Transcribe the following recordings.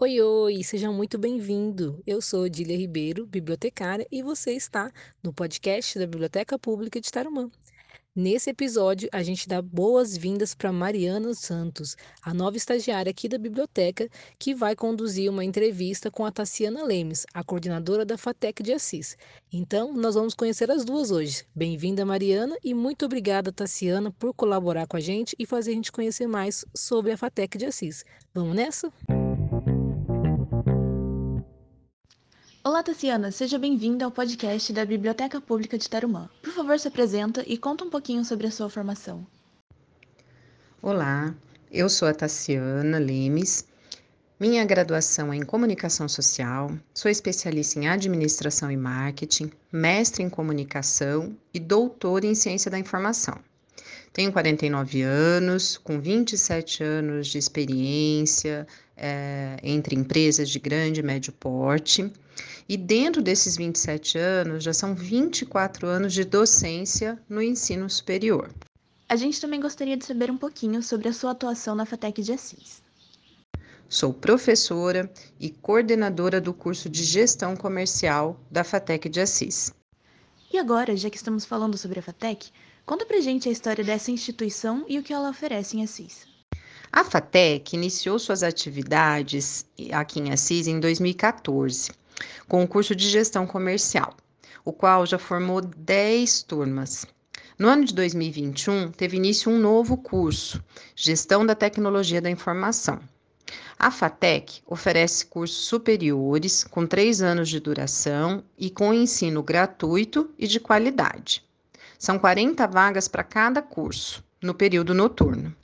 Oi, oi, seja muito bem-vindo. Eu sou Dília Ribeiro, bibliotecária, e você está no podcast da Biblioteca Pública de Tarumã. Nesse episódio, a gente dá boas-vindas para Mariana Santos, a nova estagiária aqui da biblioteca, que vai conduzir uma entrevista com a Tassiana Lemes, a coordenadora da FATEC de Assis. Então, nós vamos conhecer as duas hoje. Bem-vinda, Mariana, e muito obrigada, Tassiana, por colaborar com a gente e fazer a gente conhecer mais sobre a FATEC de Assis. Vamos nessa? Olá, Tassiana, seja bem-vinda ao podcast da Biblioteca Pública de Tarumã. Por favor, se apresenta e conta um pouquinho sobre a sua formação. Olá, eu sou a Tassiana Lemes. Minha graduação é em Comunicação Social, sou especialista em Administração e Marketing, mestre em Comunicação e doutora em Ciência da Informação. Tenho 49 anos, com 27 anos de experiência é, entre empresas de grande e médio porte. E dentro desses 27 anos, já são 24 anos de docência no ensino superior. A gente também gostaria de saber um pouquinho sobre a sua atuação na FATEC de Assis. Sou professora e coordenadora do curso de Gestão Comercial da FATEC de Assis. E agora, já que estamos falando sobre a FATEC, conta pra gente a história dessa instituição e o que ela oferece em Assis. A FATEC iniciou suas atividades aqui em Assis em 2014 com o curso de gestão comercial, o qual já formou 10 turmas. No ano de 2021, teve início um novo curso, Gestão da Tecnologia da Informação. A FATEC oferece cursos superiores com três anos de duração e com ensino gratuito e de qualidade. São 40 vagas para cada curso, no período noturno.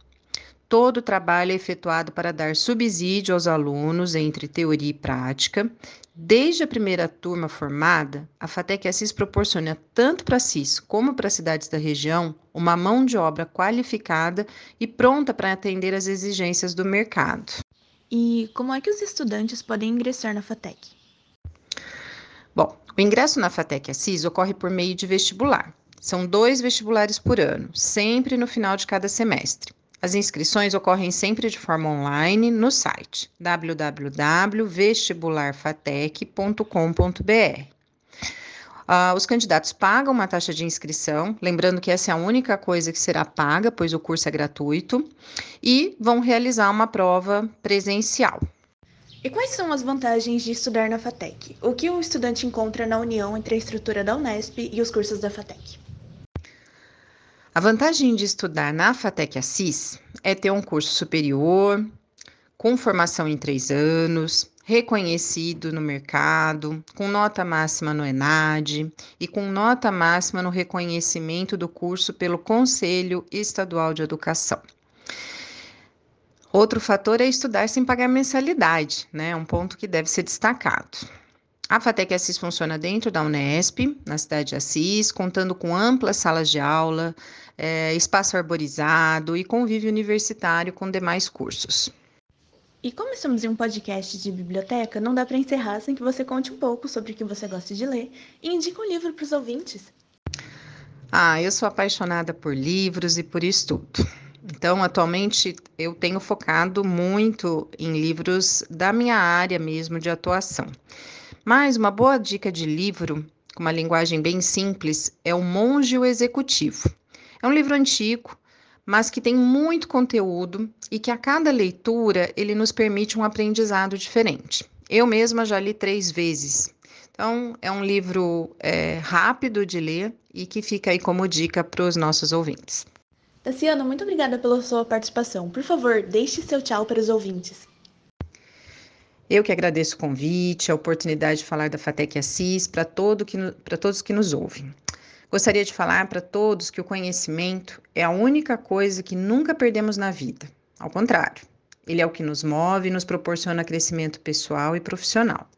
Todo o trabalho é efetuado para dar subsídio aos alunos entre teoria e prática, Desde a primeira turma formada, a FATEC Assis proporciona tanto para Assis como para as cidades da região uma mão de obra qualificada e pronta para atender às exigências do mercado. E como é que os estudantes podem ingressar na FATEC? Bom, o ingresso na FATEC Assis ocorre por meio de vestibular. São dois vestibulares por ano, sempre no final de cada semestre. As inscrições ocorrem sempre de forma online no site www.vestibularfatec.com.br. Uh, ah, os candidatos pagam uma taxa de inscrição, lembrando que essa é a única coisa que será paga, pois o curso é gratuito, e vão realizar uma prova presencial. E quais são as vantagens de estudar na FATEC? O que o estudante encontra na união entre a estrutura da Unesp e os cursos da FATEC? A vantagem de estudar na FATEC Assis é ter um curso superior, com formação em três anos, reconhecido no mercado, com nota máxima no ENAD e com nota máxima no reconhecimento do curso pelo Conselho Estadual de Educação. Outro fator é estudar sem pagar mensalidade, né? Um ponto que deve ser destacado. A FATEC Assis funciona dentro da Unesp, na cidade de Assis, contando com amplas salas de aula, é, espaço arborizado e convívio universitário com demais cursos. E como estamos em um podcast de biblioteca, não dá para encerrar sem que você conte um pouco sobre o que você gosta de ler e indique um livro para os ouvintes. Ah, eu sou apaixonada por livros e por estudo. Então, atualmente, eu tenho focado muito em livros da minha área mesmo de atuação. Mas uma boa dica de livro, com uma linguagem bem simples, é O Monge e o Executivo. É um livro antigo, mas que tem muito conteúdo e que a cada leitura ele nos permite um aprendizado diferente. Eu mesma já li três vezes. Então, é um livro é, rápido de ler e que fica aí como dica para os nossos ouvintes. Tassiana, muito obrigada pela sua participação. Por favor, deixe seu tchau para os ouvintes. Eu que agradeço o convite, a oportunidade de falar da FATEC Assis para todo todos que nos ouvem. Gostaria de falar para todos que o conhecimento é a única coisa que nunca perdemos na vida. Ao contrário, ele é o que nos move e nos proporciona crescimento pessoal e profissional.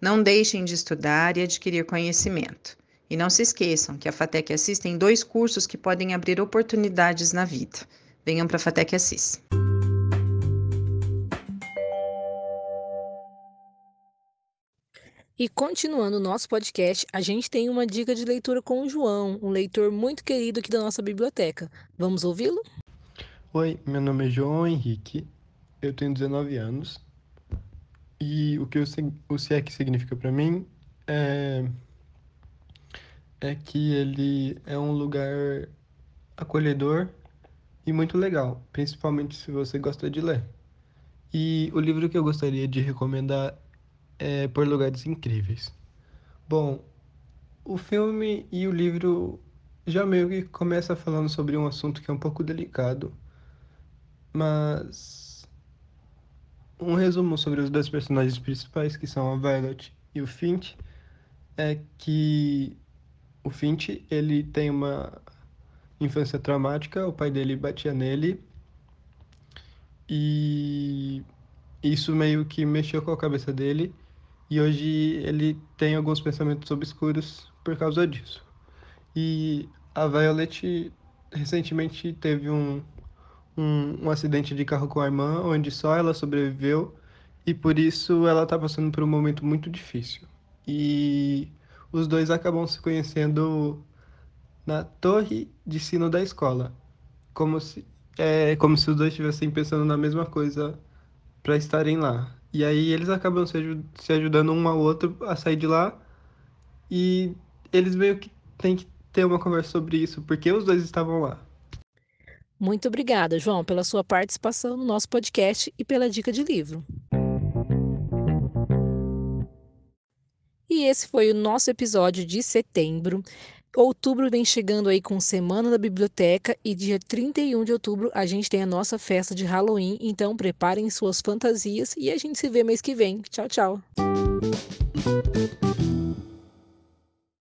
Não deixem de estudar e adquirir conhecimento. E não se esqueçam que a FATEC Assis tem dois cursos que podem abrir oportunidades na vida. Venham para a FATEC Assis. E continuando o nosso podcast, a gente tem uma dica de leitura com o João, um leitor muito querido aqui da nossa biblioteca. Vamos ouvi-lo? Oi, meu nome é João Henrique, eu tenho 19 anos e o que o, o SIEC significa para mim é, é que ele é um lugar acolhedor e muito legal, principalmente se você gosta de ler. E o livro que eu gostaria de recomendar é Por Lugares Incríveis. Bom, o filme e o livro já meio que começa falando sobre um assunto que é um pouco delicado, mas um resumo sobre os dois personagens principais, que são a Violet e o Finch, é que o Finch, ele tem uma infância traumática, o pai dele batia nele e isso meio que mexeu com a cabeça dele e hoje ele tem alguns pensamentos obscuros por causa disso. E a Violet recentemente teve um, um, um acidente de carro com a irmã, onde só ela sobreviveu, e por isso ela está passando por um momento muito difícil. E os dois acabam se conhecendo na torre de sino da escola, como se, é, como se os dois estivessem pensando na mesma coisa para estarem lá. E aí eles acabam se, se ajudando um ao outro a sair de lá, e eles meio que têm que ter uma conversa sobre isso, porque os dois estavam lá. Muito obrigada, João, pela sua participação no nosso podcast e pela dica de livro. E esse foi o nosso episódio de setembro. Outubro vem chegando aí com Semana da Biblioteca e dia 31 de outubro a gente tem a nossa festa de Halloween, então preparem suas fantasias e a gente se vê mês que vem. Tchau, tchau.